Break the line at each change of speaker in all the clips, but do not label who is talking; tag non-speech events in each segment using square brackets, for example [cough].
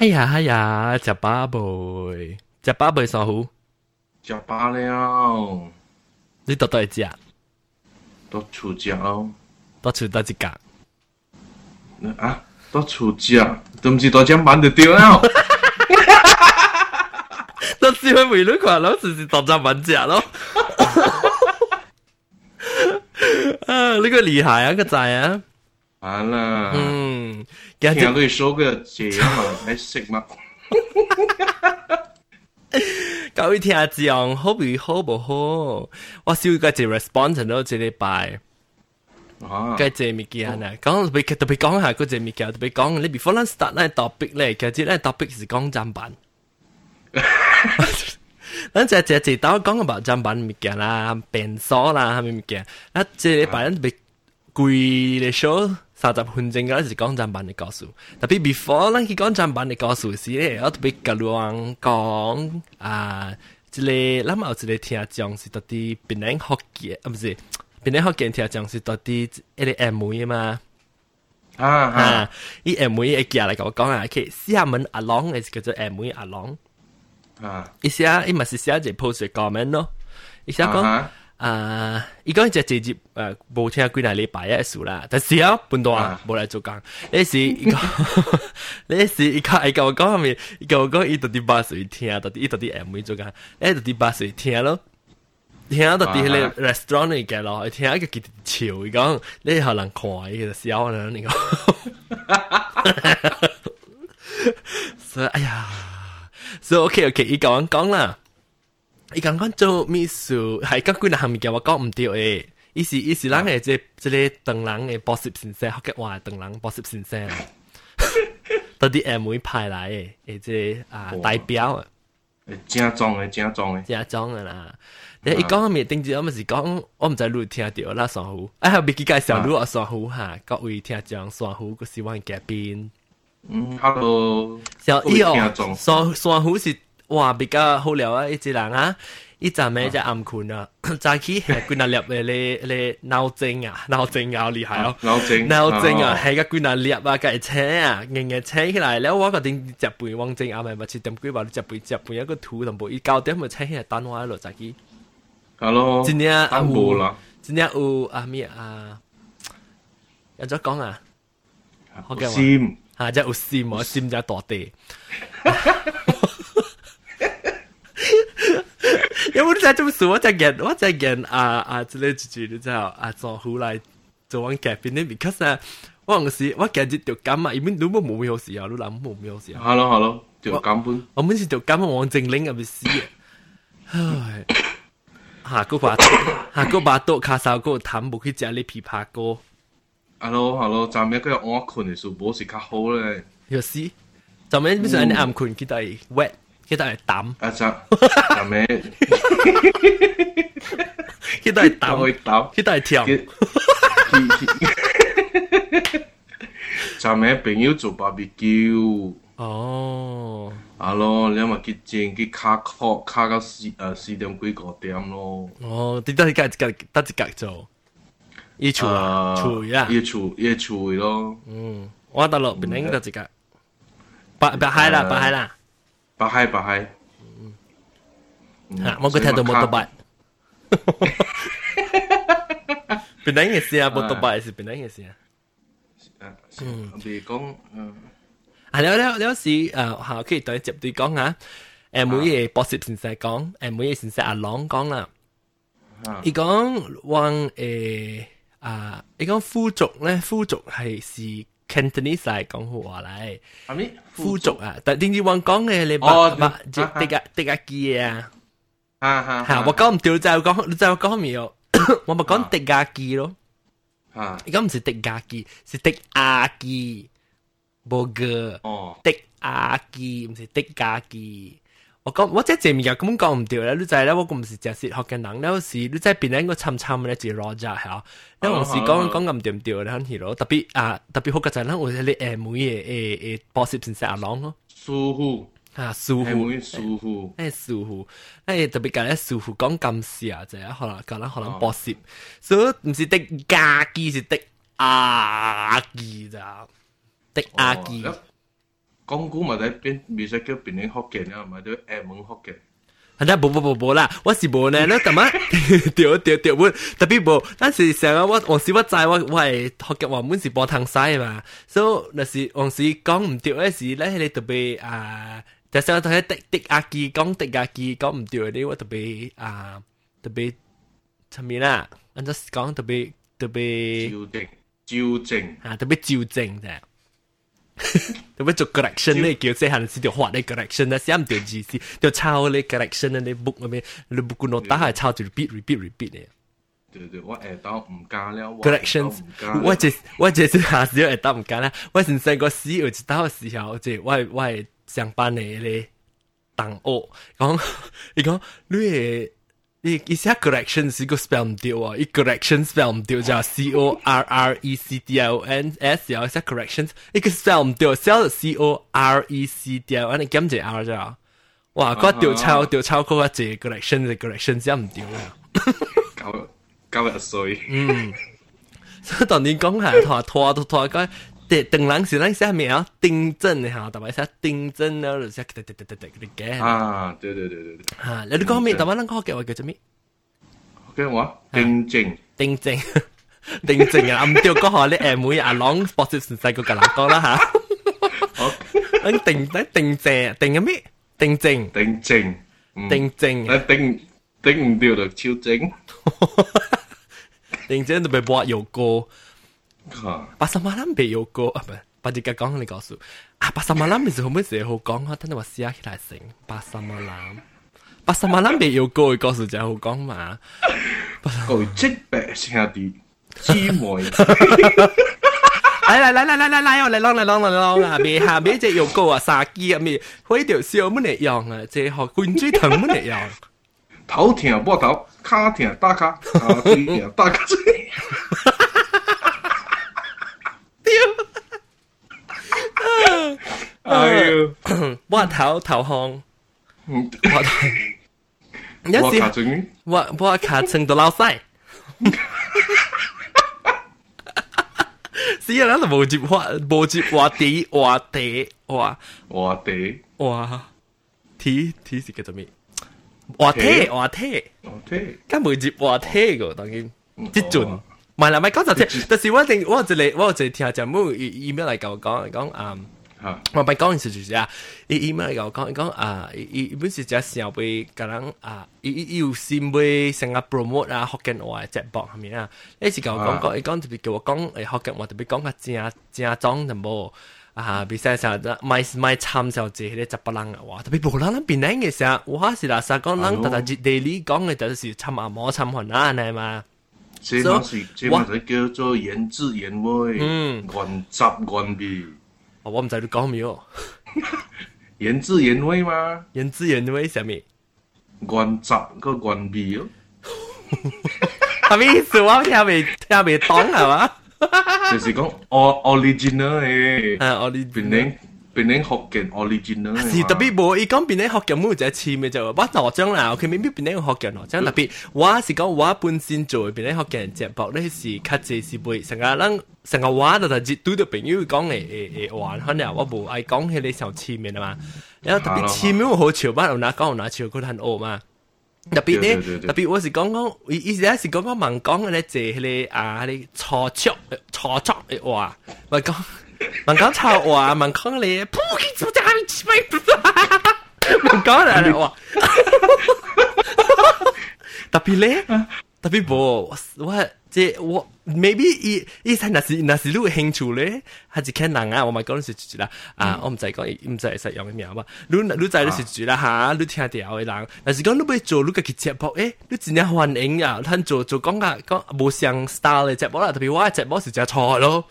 哎呀哎呀，食饱未？食饱未爽糊？
食饱了。
你到底食？
到厝食咯。
到厝到一格。
啊，到厝食，都唔是到江班就对了。
到时会回女群咯，时时当集文食咯。啊，呢个厉害啊，个仔啊！
完了，
嗯，
听佢说个这样嘛，还识吗？
各位听众，好唔好唔好？我少个只 response 到这礼拜。嘅只物件啊，讲特别特别讲下嗰只物件，特别讲你 before 咱 start 呢 topic 咧，其实呢 topic 是讲砧板。咱只只只刀讲 about 砧板物件啦，便所啦，系咪物件？啊，这礼拜咱特别贵嘅 show。 三十分钟嗰时讲砧板嘅故事，特别 before 咱去讲砧板嘅故事时咧，我特别甲人讲啊，即个咱有一个听众是到底边人学嘅，啊唔是。边啲学见听讲是到底一啲 M 妹嘛？
啊啊！
依 M 妹一件嚟讲讲啊，佢厦门阿郎系叫做 M 妹阿郎。
啊！
伊写伊咪是写一 post comment 咯，伊写讲 啊，伊讲只直接诶冇听几耐礼拜一数啦，但是啊，半度啊冇嚟做工。呢时伊讲，呢时伊讲伊讲我讲咪，伊讲我讲伊到底八岁听，到底伊到底 M 妹做工，诶到底八岁听咯。听到啲迄个 restaurant 嚟嘅咯，听一个佢潮，伊讲你可能看伊个笑啦，你讲，所以哎呀，所以 OK OK，伊讲讲啦， 伊讲讲做秘书，系讲几若项物件我讲唔对诶，伊是伊是人嘅即即个邓人嘅补习先生，学嘅话邓人补习先生，到啲 M 会派来嘅，诶即啊代表啊，
正宗嘅正宗嘅，
正宗嘅啦。你一讲面定住，我咪是讲，我唔知你听到啦，双虎。哎，后边介绍你啊，双虎吓，各位听众双虎个希望嘉宾。
嗯，hello。
小伊哦，双双虎是 哇，比較好料啊！一隻人啊，一站咩只暗困啊，早起係攰粒嘅咧咧腦震啊，腦震啊好厲害哦！
腦震
腦震啊，係個攰粒啊，架車啊，硬硬車起來了，我嗰陣食飯王正啊，咪咪七點幾話你食飯食飯一個土同步，伊九點咪車起來等我一路早起。
Hello，
今年
啊有，
今年有啊咩啊？有咗講啊，
好嘅嘛，
嚇即係有 sim 啊，sim 就係大地。因为你在做事，我在见，我在见啊啊！之类之类，你知道啊？做好来做完改变呢？because 啊，我嗰时我见住条感啊，因为你冇冇咩好事啊，你谂冇咩好事啊？
Hello Hello，条感本，
我每次条感王正玲系咪死啊？唉。下个把下个把刀卡手个淡薄去食你枇杷膏。
Hello Hello，昨暝佢我困嘅时候，冇是较好咧。
有时昨暝边上你暗困，佢都系 wet， 佢都系淡。
啊昨昨暝，
佢都系淡，
佢
都系甜。
昨暝朋友做 barbecue。
哦。
啊咯，你咪去煎去卡壳卡到四诶四点几个点咯。
哦，你得一格一格得一格做，一处啊，处啊，
一处一处咯。
嗯，我得落边应得一格，白白海啦，白海啦，
白海白海。
嗯，吓，我个听到冇多白。边撚嘅事啊？冇多白是边撚嘅事啊？
嗯，别讲嗯。
啊，了了了是诶，好可以对接对讲啊。诶，每嘢博士先生讲，诶，每嘢先生阿郎讲啦。伊讲往诶啊，伊讲富族咧，富族系是 Cantonese 嚟讲话嚟。
系咪？
富族啊，但点知往讲嘅你白白即系啲啲个机啊。
啊哈。
吓，我讲唔掉就讲，就讲咪有，我咪讲啲个机咯。
吓，
伊讲唔是啲个机，是啲阿机。无个
哦，
的阿基唔是的家基。 我讲我即系正面咁讲唔掉咧，你就系咧，我唔是正式学嘅人咧，有时你真系变咧个参参咧，就罗咋吓。你有时讲讲咁掂掉咧，系咯，特别啊特别好嘅就系咧，我哋你诶每嘢诶诶博士先生阿郎咯，
舒服
啊舒服，
舒服，
诶舒服，诶特别讲咧舒服讲咁事啊，就系可能讲咧可能博士，所以唔是的家基是的阿基咋。的阿基，
讲古咪喺边，未使叫边啲福建啊，咪都厦门福建。
啊，那不不不不啦，我是无呢，那怎么对对对，我特别无，但是成日我往时我知我我系学嘅话，本是播汤西嘛，所以那是往时讲唔对嘅时咧，你特别啊，就成日同佢滴滴阿记讲滴阿记讲唔对嘅，我特别啊特别出面啦，按照讲特别特别
纠正纠正
啊，特别纠正嘅。 [laughs] 做 correction 咧，叫細漢時就畫咧 correction 啦，寫唔對字詞，就抄咧 correction 咧，你 book 嗰邊，你 book 個 note 係抄住 repeat repeat repeat 嘅。
對對，我下到唔加了。
corrections，我即我這是下時下到唔加啦，我先細個時有一到時候，即係我我係上班嘅咧同學講，伊講你係。你一下 correction 是個 spell 唔對啊，一 correction spell 唔對就 C O R R E C D I O N S，然後一下 corrections 一個 spell 唔對，spell C O R E C D I O N，你減隻 R 啫。哇，嗰條抄條抄嗰個字 correction 嘅 correction 真唔對啊。
九九廿歲。
嗯，所以當年講係拖拖拖拖个。对，等人是咱下面啊，订正哈，特别是订正了，就是得得得得得得嘅。
啊，对对对对对。
哈，你讲咩？特别咱讲嘅话叫做咩？
嘅我订正，
订正，订正啊！唔对，嗰下你诶每阿朗 sports 细个嘅人讲啦吓。好，你订你订正，订嘅咩？订正，
订正，
订正。
你订订唔掉就超正。
订正就被播有歌。 Pasar malam 别有歌啊，唔系，把只讲你告诉啊，Pasar malam 其实好咩时好讲啊，等你话试下起来成 Pasar malam，Pasar malam 别有歌，告诉就好讲嘛。
佢即白兄弟姊妹。
嚟嚟嚟嚟嚟嚟嚟，我嚟啷嚟啷嚟啷啊！别下别只有歌啊，杀鸡啊咩，开条笑乜嚟样啊，即系学灌水藤乜嚟样。
头痛膊头，骹痛打骹，骹嘴痛打骹嘴。 哎呦，
我头头红，我头，
有时
我我卡成到老细，是啊，咱就无接话无接话地话地话
话地
话体体是叫做咩？话体话体
话体，
咁无接话体个当然，即准。 唔系啦，唔系讲就听，但是我一定我就嚟我就听下就冇 email 嚟讲讲讲啊。我咪讲件事就是啊，伊伊咪嚟讲讲啊，伊伊本是只想被个人啊，伊伊有心被成个 promote 啊，福建话节目系咪啊？你是讲讲讲，伊讲特别叫我讲诶福建话特别讲个正正装就冇啊，比赛上咪咪参照住啲十八人嘅话，特别无人人变靓嘅时候，我是啦，实讲人特特 daily 讲嘅就是参阿摩参云啊，系嘛？
這嘛是这嘛就叫做原汁原味，嗯，原汁原味。
我唔知你讲咩哦。
原汁原味吗？
原汁原味什么？
原汁个原味哦。
係 [laughs] 咩意思？我听未听未懂系嘛？
就是讲 original 嘅，[laughs]
啊 original。
变成变成福建 original。
是特别无，伊讲变成福建冇就系似咩就，我罗章啦，佢未必变成福建罗章特别。我是讲我本身做变成福建节目咧，是较济是会成个人。成个话就系对到朋友讲诶诶诶玩，可能我无爱讲起你上前面啊嘛，然后特别前面好笑，班有哪讲有哪笑，佢很恶嘛。特别咧，特别我是讲讲，以前是讲讲盲讲嘅咧，即系啊啲错错错错嘅话，咪讲 盲講錯話，盲講你撲起出家去吃飯，盲講嚟話，特別咧，特別無我。即我 maybe 伊伊睇那是那是你興趣咧，還是看人啊？我咪講是住啦，啊，我唔知講唔知實用嘅名嘛。你你知你是住啦嚇，你聽掉嘅人，但是講你要做你個節目，誒，你真係歡迎啊！睇做做講啊講無相 style 嘅節目啦，特別我嘅節目是真錯咯。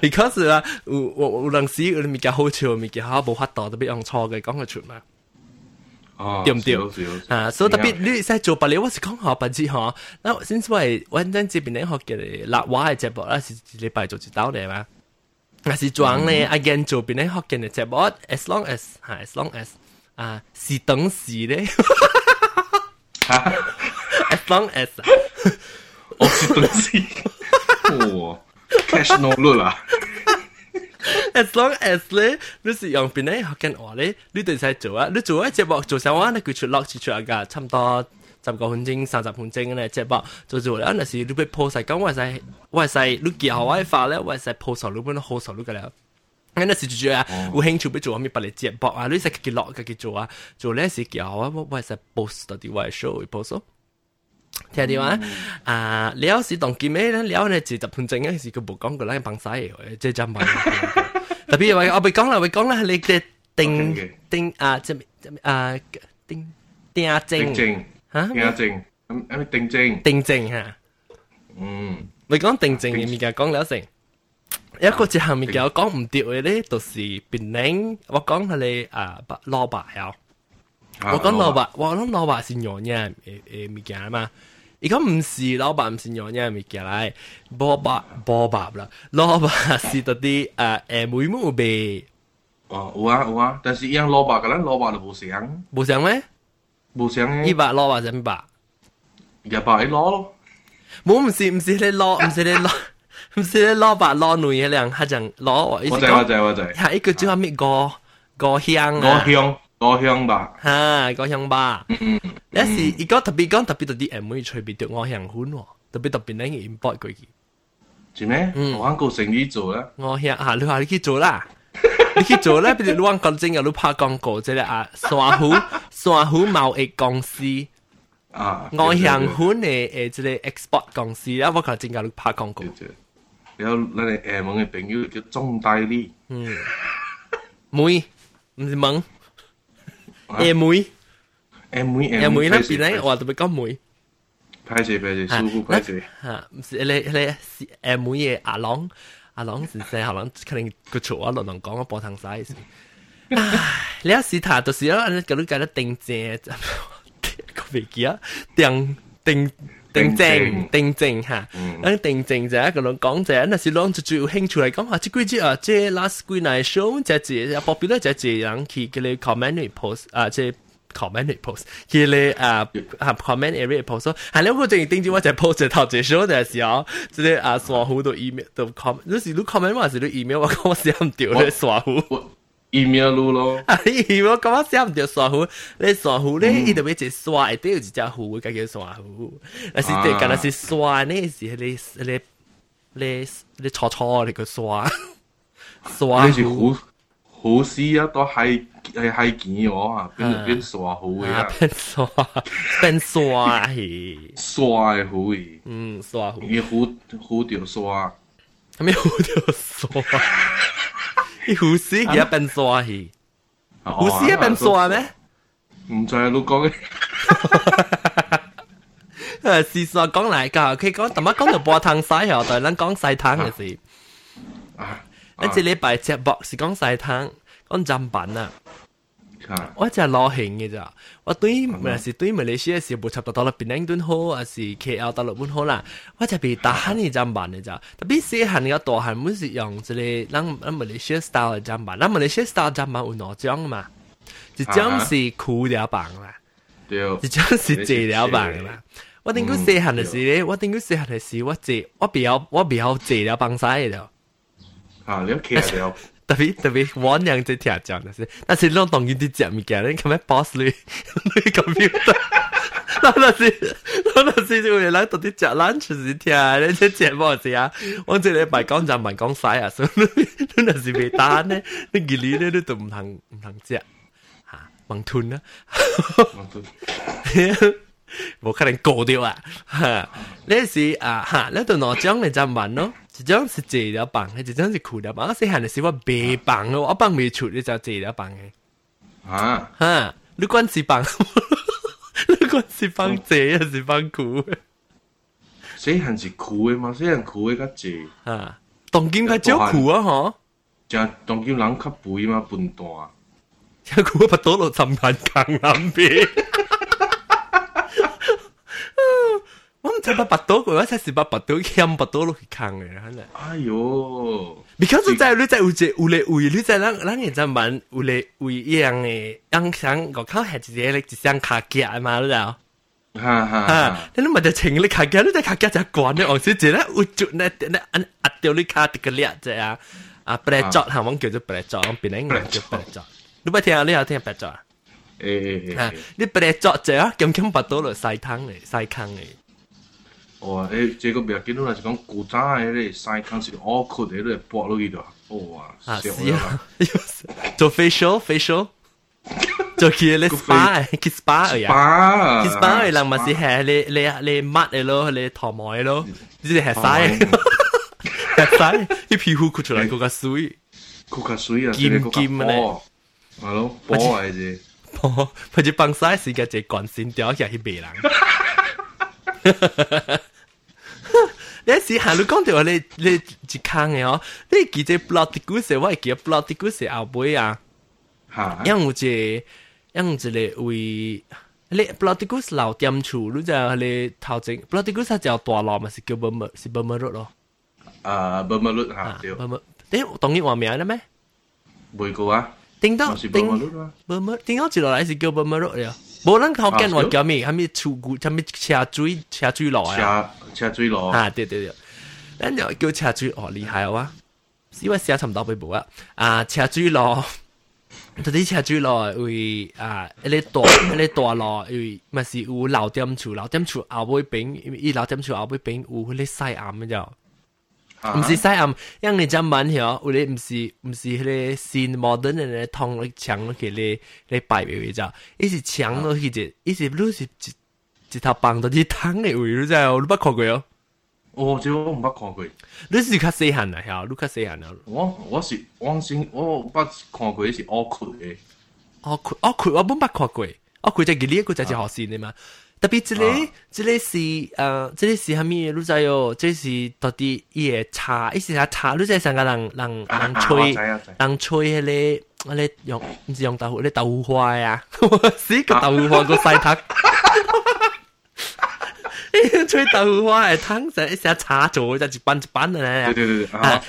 because 啊，有有有阵时有啲物件好笑，物件好无法度，特别用错嘅讲得出嘛。对唔对？啊，所以特别你使做白料，我是讲下白字嗬。那先所谓我阵这边咧学嘅辣话嘅节目啦，是礼拜做一道嚟嘛。那是装咧，again 做边咧学嘅节目，as long as 吓，as long as 啊，是等时咧，as long as
哦，是等时， 哇，cash no 率啊！
as long as 咧，你是用边咧学紧话咧，你哋使做啊，你做一只幕做上话，你佢出落次出噶，差唔多十个分钟、三十分钟咧，只幕做做咧，那时你被 post 晒，咁我系我系你记好我发咧，我系 post 上你本好上你嘅啦。那时就啊，有兴趣要做咩，把你接驳啊，你使佢落佢做啊，做咧时记好我我系 post 到啲我系 show post。 听到嘛？啊，了是当见咩咧？了咧就十分钟嘅时佢冇讲过啦，帮晒嘅，即系就问。特别话我未讲啦，未讲啦，你嘅定定啊，即啊定定啊证
吓定啊证，咁咁定证
定证吓。嗯，未讲定证嘅物件讲了成。一个一项物件我讲唔掉嘅咧，就是变领。我讲系你啊，萝卜有。我讲萝卜，我谂萝卜是样嘢诶诶物件嘛。 而家唔是萝卜，唔是样嘢物件嚟，萝卜萝卜啦，萝卜是嗰啲诶诶妹妹味。
哦，有啊有啊，但是伊样萝卜个咱萝卜就无香。
无香咩？
无香嘅。
伊白萝卜就咩白？
日白一攞咯。
冇唔是唔是你攞，唔是你攞。唔是你攞白攞女嘅两，系就攞我。
我知我知我知。
系一个叫咩个个香
啊？个香。 五香吧，
哈，五香吧。有时而家特别讲特别到啲 M 会随便掉五香款喎，特别特别咧 import 佢嘅。
做咩？我揾个生意做啦。
五香吓，你话你去做啦，你去做咧，譬如你揾讲真嘅，你拍广告即系啊，沙湖沙湖贸易公司。
啊，
五香款嘅诶，即系 export 公司啦，我讲真嘅，你拍广告。
有你哋 M 嘅朋友叫中大利。
嗯，妹，唔是 蒙。诶妹，
诶妹，
诶妹那边咧，我特别讲妹。
拍谢拍谢，舒服拍谢。
吓，唔是你你诶妹嘅阿郎，阿郎先生可能可能佢做我落能讲我波汤晒先。你一时睇到时啊，你嗰啲计得定正，个飞机啊，定定。 定正。定正嚇，咁定正就係一個人講就係，那是攞就最有興趣嚟講下，即幾隻啊，即 last 幾耐 show 就係博表咧就係人去佢哋 comment post 啊，即 comment post 佢哋啊啊 comment area post，係兩個正定正我就 post 頭隻 show 嘅時候，即係啊刷好多 email 都 comment，有時都 comment 還是你 email 我講我寫唔掉咧刷好。
一苗路咯。
啊，疫苗干嘛写唔着刷虎？你刷虎咧，伊特别只刷，都有一只虎，佮叫刷虎。但是对，但是刷呢是你你你你错错你个刷刷
虎。好事啊，都系系系见我啊，变变耍虎嘅，
变耍变耍，
耍嘅虎，
嗯，耍虎，
你虎虎掉耍，
咩虎掉耍？你護士而家變傻去，護士一變傻咩？
唔再老講嘅。[laughs]
誒，事實講嚟㗎，佢講，特乜講到波湯西又對，咱講西湯嘅事。啊，一隻禮拜隻博是講西湯，講砧板啊。我只系攞兴嘅咋，我对咪是对马来西亚是冇差不多啦，槟城都好，还是 KL 大陆都好啦。我就被大汉嘅浸办嘅咋，特别细汉嘅大汉唔是用即系咱咱马来西亚 style 嘅浸办，咱马来西亚 style 浸办有两种嘛，一种是苦了棒啦，一种是蔗了棒啦。我顶个细汉嘅时咧，我顶个细汉嘅时，我蔗我比较我比较蔗了棒晒嘅就。
啊，你企了。
特别特别玩样即听讲嘅是，但是攞当佢啲只物件，你咁样 boss 你你 computer，那那是那那是就系嚟到啲只 lunch 时听，你即节目时啊，我即系拜讲就问讲晒啊，所以你你那是未单咧，你记你咧你都唔通唔通只吓盲吞啊，盲吞。冇可能过掉啊！呢时啊吓，呢度攞奖你就问咯。 一种是坐了放的，一种是跍了放。我细汉的时我袂放的，我放袂出，你就坐了放的。
啊
哈，你管是放，你管是放坐还是放跍？
细汉是跍的嘛，细汉跍的较济。
啊，当今较少跍啊吼。
真当今人较肥嘛，笨蛋。
一跍巴肚落浸眼坑南边。我唔知把拔刀，我才是把拔刀欠拔刀落去扛嘅，可能。
哎呦！
because 在你在有只有咧位，你在咱咱嘅在问有咧位一样嘅，样想个靠系一个咧一双卡夹嘛，你知道？
哈哈哈！
你咪就情你卡夹，你在卡夹就关咧，我先知咧，有就那那按压掉你卡啲个裂啫啊！ 啊，白作行我叫做白作，我变英文叫白作。你不听啊？你有听白作啊？
诶诶，
你白作者啊，咁咁拔到落西汤嘅，西坑嘅。
哇！诶，这个别见到啦，就讲古早嘅咧西坑是凹窟嘅咧，剥落去度。哇！
是啊，做 facial facial。做佢咧 spa，佢 spa 而
呀
佢 spa 而人咪是系你你你抹嘅咯，你头毛嘅咯，呢啲系晒，系晒，啲皮肤哭出嚟嗰个水，
嗰个水啊，
金金咧，
系咯，波嚟啫，
波，佢就放晒时间就关线掉起去别人。 你时行你讲到你你一坑嘅哦，你记只 bloody goose，我系记 bloody goose 后背啊，因有只。因一个为你 bloody goose 老店厝，你就你头前 bloody goose 就大路嘛，是叫 Burma 是 Burma road 咯。
啊，Burma road 吓，对。
Burma，诶，当然话名啦咩？
未过啊。
顶到顶 Burma，顶到一落来是叫 Burma road 了。 无人靠跟我叫你？什么出古？什车水车水佬
啊？车车水佬
啊！对对对，咱就叫车水哦，厉害哇！因为写差唔多微啊？啊，车水佬，到底车水佬会啊？一粒大一粒大佬，会咪是有老点厝，老点厝后尾边，伊老点厝后尾边有迄个西咪就。唔是西暗，因你真慢曉，有咧唔是唔是迄個新 modern 嘅咧通咧牆落去咧咧擺位就，伊是牆落去只，伊是愈是一一頭棒到啲湯嘅位，你知哦？你捌看过哦？
哦，這我唔捌看过。
你是較細漢啊，曉？你較細漢啊？
我我是我先我捌看過是奧酷嘅。
奧酷奧酷我冇捌看過，奧酷就係呢一個就係學線嘅嘛。特别这里这里是诶，这里是虾米？你知哦？这是到底伊个茶，伊是下茶，你知成个人人人吹人吹迄个，迄个用唔是用豆腐，迄豆腐花啊，死个豆腐花个细塔。吹豆腐花系汤成一成茶做，就一班一班嘅咧。
对对对，啊，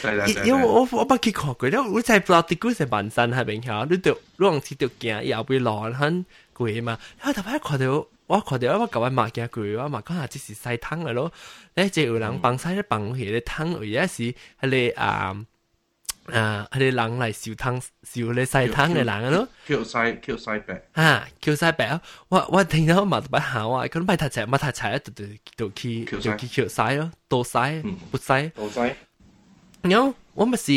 因为我我捌去看过，因为我真系不知道啲股系万山系边条，你就你往时就惊以后会落很贵嘛。我头先看到 我看到我旧位买嘅句，我买讲下即是西汤嘅咯。咧就有人帮晒咧帮起咧汤，而家是系你啊。啊！佢哋人嚟烧汤烧你西汤嘅人咯，
叫西叫西白
啊，叫西白啊！我我听到嘛特别好啊，佢唔系太齐，唔系太齐，就就就去就去叫西咯，多西不西，
多西。
然后 我咪是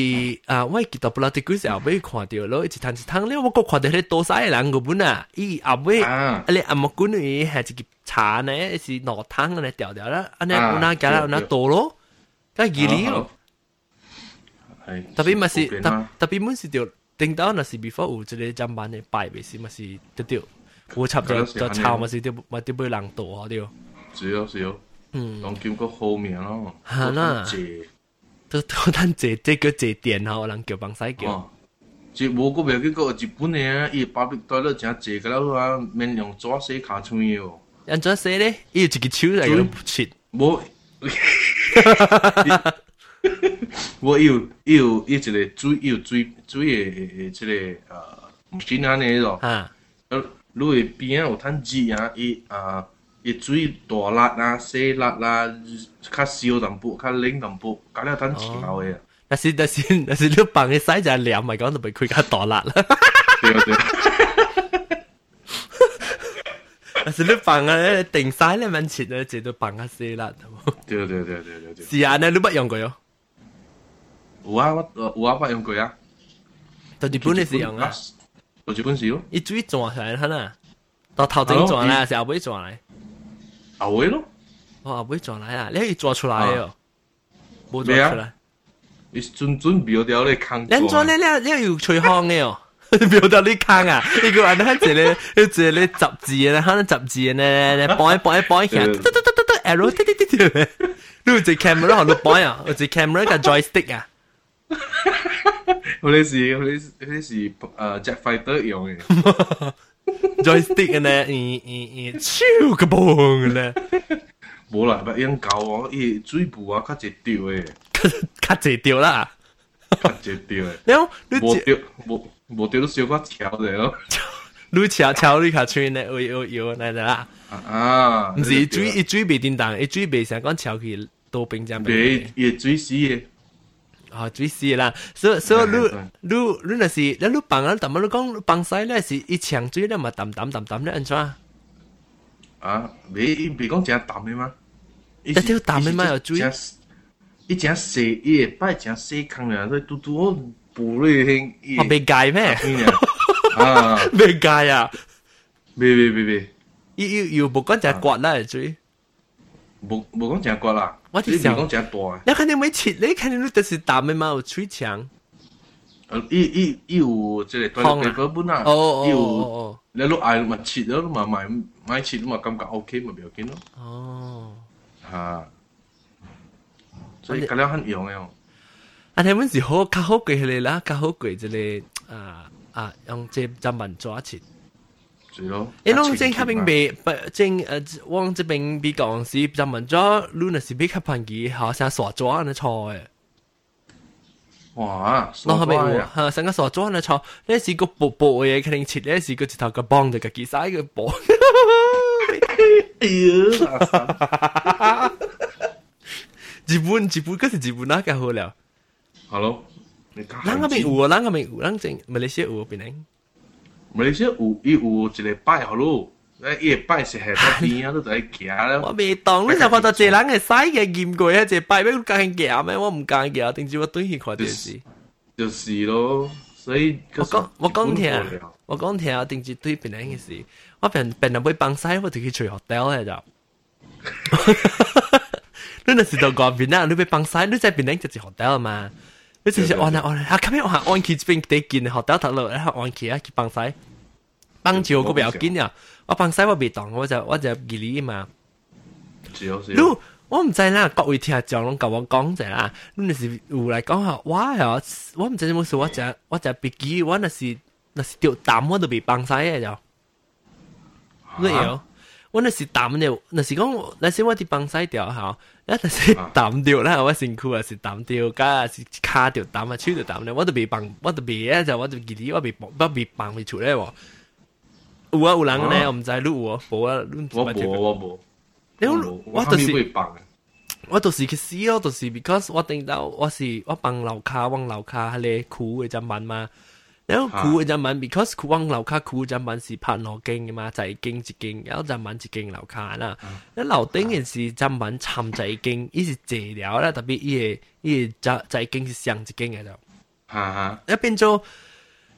啊，我记得不嬲啲故事后尾看到咯，一汤一汤咧，我个看到啲多西嘅人个本啊，伊后尾啊你阿木管佢系一个茶呢，是攞汤嘅调调啦，安尼有哪加啦有哪多咯，咁二哩咯。tapi masih tapi mun si tiêu tính đó là si before 有即个砧板嘅摆咪是咪是对对，我插咗就抄咪是对咪对杯人多对。
是哦是哦，嗯，当叫个好名咯，
系啦， 都都，咱坐这个坐点吼，人叫帮西叫。
就无个袂记过日本个，伊包笔袋落一下坐个了后啊，面用纸水卡穿伊
哦。用爪水咧？伊有一个手在个。做
不起，无。哈哈哈！哈哈哈哈哈！我有，有，伊一个嘴，有嘴嘴的，这个呃，闽南个咯。啊。呃，果边有摊鸡啊，伊啊。伊水大力啊、细力啊，较烧淡薄、较冷淡薄，咁了摊潮嘅。
但是但是但是你放嘅洗就凉，咪讲就被佢较大力啦。
对对。
但是你放嘅定晒咧，蛮前咧，就都放较细力。
对对对对对对。
是啊，你你乜用过哟？
有啊，我有啊，我用过啊。
到日本你是用啊？
到日本是咯。
伊水转上来睇啦，到头前转来，是后尾转来。
后尾咯。
哦，后尾转来啊！你可以转出来哦。冇转出来。
你准准标掉你坑。
你转你你你有吹风嘅哦。标掉你坑啊！你个人喺这里，喺这里十字咧，可能十字咧，咧绑一绑一绑一下，嘟嘟嘟嘟嘟，arrow，嘟嘟嘟嘟。你有只 camera 喺度绑啊，有只 camera 个 joystick 啊。
我哋是我哋我哋是诶 Jet Fighter 用嘅
Joystick 呢，手个棒个呢，
无啦，八用狗哦，伊嘴巴啊卡直掉诶，
卡卡直掉啦，
卡直掉
诶，你
你无掉，无无掉都小可巧者咯，[laughs]
你巧巧你卡吹呢，哦哦有，来啦，
啊
啊，是伊嘴伊嘴袂叮当，伊嘴袂上讲翘起多兵将，
别也嘴死诶。
啊，最是啦，所以所以你你你那是，你你放啊，但系你讲放晒咧是一场水咧嘛，淡淡淡淡咧安怎？
啊，你别讲正淡嘅嘛？
一条淡嘅嘛有水。
一正细，伊会摆正细坑咧，所以嘟嘟我补你听。
我未戒咩？
啊，
未戒啊！
未未未未，
要要要冇讲只刮啦水。
冇冇讲正刮啦。
我哋想
讲正大。
你肯定未切，你肯定你就是淡嘅嘛，有水墙。
呃，伊伊伊有即个对地本啊，
哦哦
哦，你攞爱咪切咯，嘛买买切嘛感觉 OK 咪唔要紧咯。
哦，
吓，所以咁样很用嘅。
啊，你们是好较好贵嚟啦，较好贵即个啊啊，用即针文抓切。
是咯。
因为正嗰边被不正诶，往这边比讲是针文抓，你那是比较便宜，好像傻抓那错嘅。
哇！
我系咪喎？吓，成个傻装啊！错，呢是个薄薄嘅嘢，肯定切呢是个直头个帮就个结晒个薄。
哎呀！
日本日本嗰时日本哪个好了？
Hello，
你讲。咱嗰边有啊，咱嗰边有，咱正马来西亚有边呢？
唔，事有伊有一个拜好咯，哎，[laughs] 一个拜是系在边啊，你。
我未懂，你就这人系嘅啊，拜咩咩，我唔，定我对，
就是咯。所以
我讲，我讲听，我讲听啊，定只对别人嘅事，我别别人会帮晒，我就去住学掉咧就。哈哈哈哈！你那是到过边啊？你会帮？你在别人就是学掉嘛？你就是按啊按啊，咁樣我係按期邊地見 hotel 頭落，然後按起啊去幫晒，幫住我嗰邊有見啊。我幫西我未當，我就我就記你嘛。
你
我唔知啦，各位聽眾攏甲我講者啦，你若是有來講下，我係我唔知點事我只我只筆記，我若是若是掉淡我都未幫西嘅就。你有？我若是淡掉，若是讲若是我啲帮西掉吓，一若是淡掉啦，我身躯啊是淡掉，加是卡掉淡啊，手掉淡咧，我都未帮，我都未啊就我就记你，我未帮，我未帮未出嚟喎。有啊有人咧，我唔知你有啊，无啊，
我无我无。
你我就是我就是去死咯，就是 because 我定到我是我帮楼卡往楼卡咧苦嘅阵文嘛， 然后苦嘅阵文 because 苦往楼卡苦阵文是拍罗经嘅嘛，就系经一经，然后阵文一经楼卡啦，一楼顶嘅是阵文参就一经，伊是治疗啦，特别伊嘅伊嘅就就一经是上一经嘅就，
哈哈，
一变做。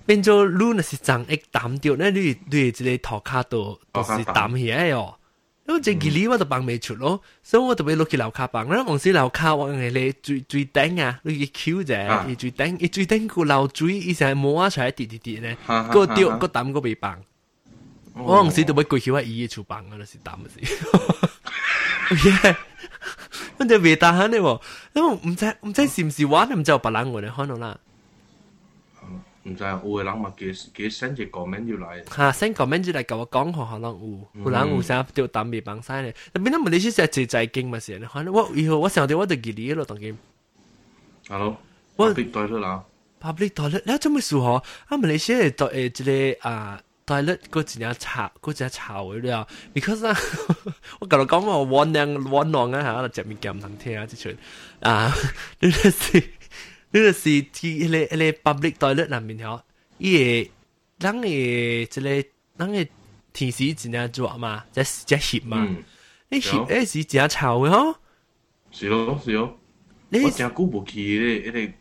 变做你若是长一担掉，那你你即个头壳度都是担起来哦。 因为这几年我都帮未出咯，所以我特别落去楼卡帮。然后往时楼卡往系你最最顶啊，你去 Q 啫，伊最顶，伊最顶个漏水，伊成日摸出来跌跌跌咧，个掉个担个未帮。我往时都要过去我伊嘅厝帮啊，是担嘅事。我就未打下你喎，因为唔知唔知是唔是我，唔知有别人我哋可能啦。
唔知有嘅人嘛，几几 send 只 comment 要嚟。
吓，send comment 要嚟甲我讲，可能有，有人有啥条淡未帮晒咧。但变咗问题是成最在经嘛是，可能我以后我想到我就记你咯，当然。
Hello，我 public toilet 啦。
public toilet，你做咩事嗬？啊，问题是诶诶，即个啊 toilet 嗰阵啊吵，嗰阵吵嘅了，because 啊，我甲你讲我warn 两 warn 两啊吓，就物件唔通听啊，即串啊，你是。 你就是去迄个迄个 public toilet 内面吼，伊个咱个即个咱个天时真正热嘛，即即热嘛，你热诶是真臭嘅吼。
是咯是咯，我真久无去迄个迄个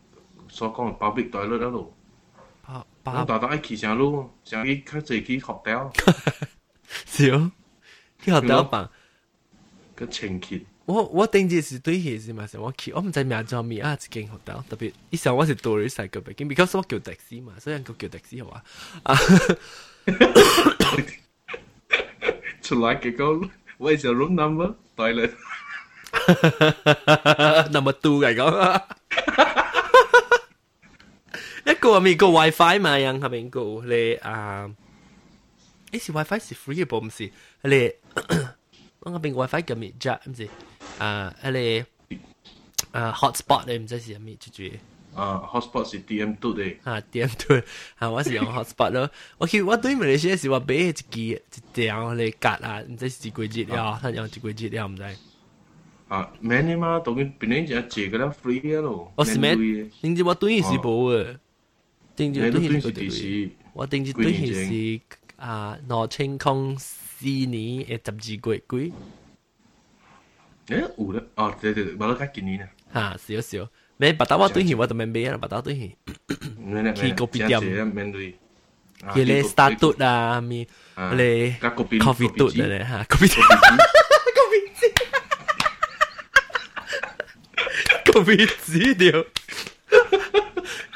所讲嘅 public toilet 嗰度。我大大爱去啥路，想去较济去 hotel。
是哦，去 hotel 办，
个清气。
我我顶住是对起是嘛，是我去，我唔知名叫咩啊，一间学校特别，以前我是多啲细个北京，because 我叫的士嘛，所以人叫叫的士好啊。
出来结果，what is your room number? Toilet.
number two 嚟讲，一个咪个 WiFi 嘛，样系咪个你啊？诶是 WiFi 是 free 嘅噃，唔是你。我嗰边 WiFi 叫咩啫？唔知 啊，嗰啲啊 hotspot 你唔知是咩住住？
啊 hotspot 是 DM two 的。
啊 DM two，啊我是用 hotspot 咯。我其實我對馬來西亞是話俾一支一條嚟隔啊，唔知是幾日了，他用幾幾日了唔知。
啊，免的嘛，當然邊啲就借個啦，free 咯。
我是咩？定住我對是冇啊，定住對是對，我定住對是啊，兩千空四年嘅十二个月。
诶，有啦，哦，对对对，冇得加今年啊。
吓，少少。你白打我对起，我就免买啦，白打对起。去个别店。
免对。
佢咧 start 嘟啊，咪咧 coffee 嘟咧吓，coffee 嘟。个鼻子掉，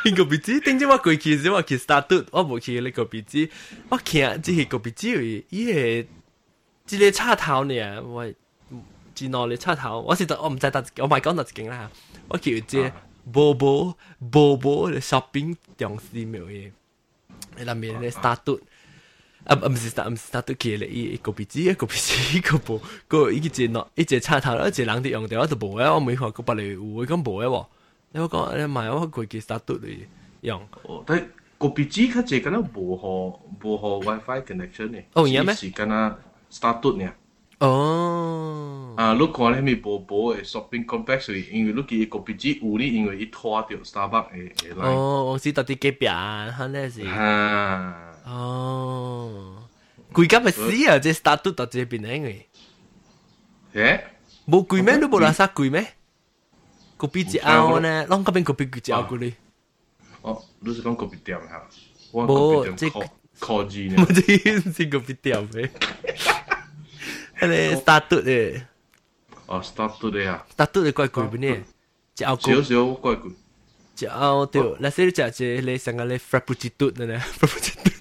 呢个鼻子顶住我过去时，我去 start 我冇去呢个鼻子，我见只系个鼻子而伊系只个插头呢，我 只攞你插头，我是我唔知得，我咪讲得劲啦，我叫只波波波波嘅 shopping 中心庙嘅，喺里面咧 start 啊唔是 start 唔是 start 嘅咧，一个鼻子一个鼻子一个波，个一只攞一只插头，一只人哋用掉，我就冇啊，我冇看过别嚟会咁冇嘅喎。你我讲你买我佢嘅 start 嚟用。
但系个鼻子佢只咁样冇好冇好 WiFi connection 嘅。
哦，而咩？
是咁样 start 呢？
哦。
啊，你看咧咪波波嘅 shopping complex 因为你见个鼻子有呢，因为一拖掉 Starbucks 嘅嘅。
哦，我知道啲几边，肯定是。
啊。
哦，贵咁咪死啊！即 start 到这边嘅。
诶，
冇贵咩？都冇拉萨贵咩？个比只拗呢？啷嗰边个比佢只拗过嚟？
哦，你是讲个比店吓？
冇，即
科技呢？
冇啲是个比店咩？系 start 到 嘅。
哦，start 到嘅啊！
start 到嘅贵贵边呢？只拗
少少贵贵。
只拗对，那些只只你成个你 frappuccino 嘅呢？frappuccino。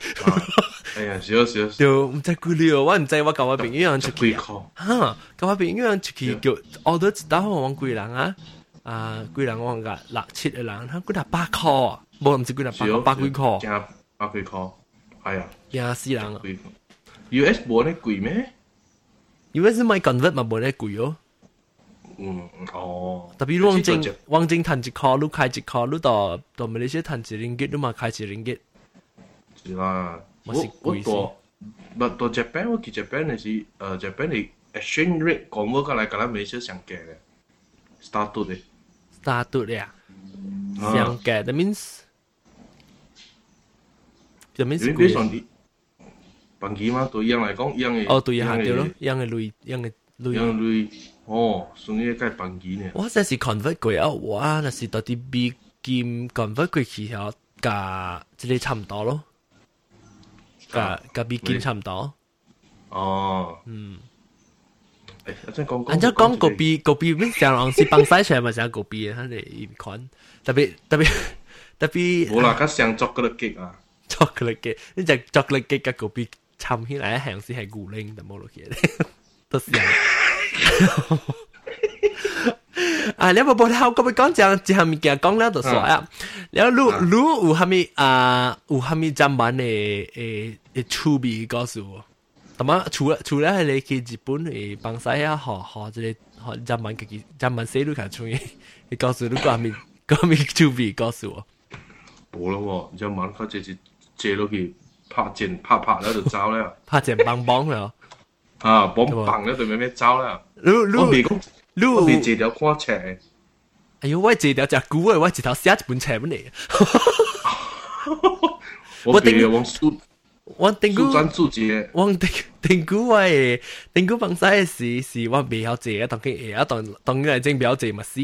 哎呀，少少
就唔知几了，我唔知我教我朋友出去，哈，教我朋友出去叫 order 一打我讲几人啊？啊，几人我讲六七个人，佢几百块，冇唔知几百百百几块，
加百几块，系啊，
廿四人啊。
US 冇咧贵咩？
US 买 convert 嘛冇咧贵哦。
嗯，哦。
特别王晶王晶赚一块，你开一块，你到到马来西亚赚一 ringgit，你嘛开一 ringgit。
是啦，我我到，不到 Japan 我去 Japan 嘅是，呃 Japan 嘅 exchange rate 讲我过来，跟咱马来西亚相价嘅，start 嘅，
start 嘅啊，相价，that means that means
几算？bằng gì mà tụi yên lại có yên
này ờ tụi yên hạt tiêu đó yên này lùi yên này lùi
yên lùi ồ xuống như cái bằng gì nè
我这是 convert 过啊，哇，那是到啲 B 金 convert 过去后，价即系差唔多咯。甲甲比金差唔多。
哦，
嗯。
诶，一阵讲讲。
按照讲个比个比咩上浪是放晒出来嘛，成个比佢哋款，特别特别特别。
冇啦，佢上 chocolate cake 啊。
chocolate cake，呢只 chocolate cake 嘅个比参起来系是系古灵，就冇落去咧，都是。 啊，你有冇报头咁样讲讲，一项物件讲了就煞啊。然后你你有虾米啊？有虾米专门嘅诶诶趣味告诉我。咁啊，除了除了系你去日本诶帮晒啊，学学即个学专门嘅专门写到睇出嚟，你告诉你个虾米个虾米趣味告诉我。
冇咯喎，专门佢直接借落去拍箭拍拍咧就走咧。
拍箭棒棒啦。
啊！我唔办咗对咩咩招啦？
路未
我未借条款钱。
哎呦！我借条只古，我借头写一本钱俾你。[laughs]
我顶我书，
我
顶古，
我顶古诶，顶古房产时时，我未有借，同佢诶家同同佢嚟征表借物事。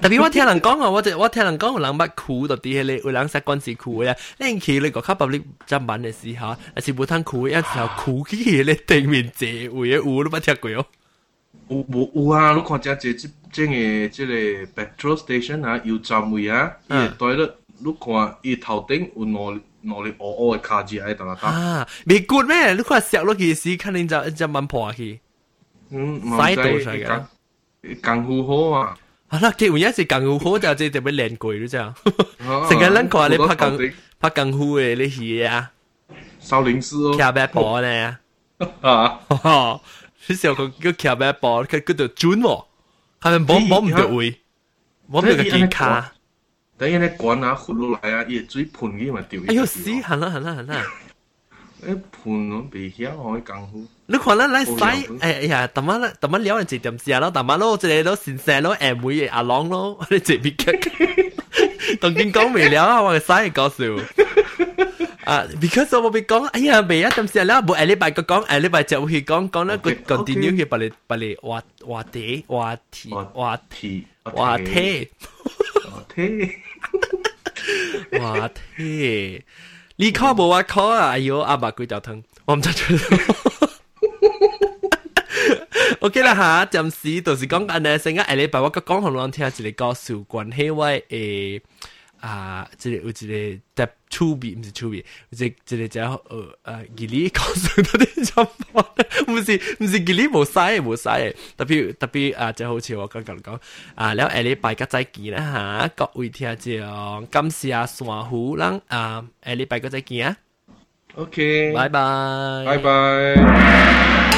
特别我听人讲啊，我就我听人讲有人捌苦到啲咧，有人识关系苦嘅，你去你个卡巴你执板嘅时候，还是冇通苦，一条苦去咧对面借位嘅有都捌听过哦。
有有有啊！你看只只即即个即个 petrol station 啊，油站位啊，伊个对咧，你看伊头顶有两两粒乌乌嘅卡字喺度啦。
啊，未 good 咩？你看石落去时，肯定就就慢破去。
嗯，
使到出嘅。
功夫好啊！
啊，那结婚一时功夫好就即系特别练过咗啫。成日咱看你拍功拍功夫嘅你戏啊，
少林寺哦，
骑白波咧。
啊。
嗰时候佢佢骑咩波，佢佢就转喎，系咪摸摸唔到位，摸唔到个肩卡。
等于你滚啊，活落嚟啊，伊水喷嘅嘛掉。
哎呦死，行啦行啦行啦！
诶喷我未晓我功夫。
你看咱来使，哎呀，特乜咧，特乜了人一点事咯，特乜咯，即系咯先生咯，诶妹阿郎咯，你这边嘅，当见讲未了，我嘅使搞笑。啊，because 我冇讲，哎呀，未一点事啦，冇下礼拜个讲，下礼拜就会讲讲咧，佢 continue 去把你把你话话题话题话题话题话题话题，你考冇我考啊？哎呦，阿爸佢就疼，我唔知做。 OK 啦吓，暂時就時講緊咧，成日阿你爸爸讲好耐，聽下自己歌手关系位诶啊！即係我即係搭 to B 唔係 two B，即即係就誒誒傑利講上多啲音，唔是唔是傑利冇晒冇晒，特別特別啊！即好似我刚日講啊，你好阿你拜個再見啦吓，各位聽下先，今次阿上虎啦啊，阿你拜個再見啊，OK，拜拜，
拜拜。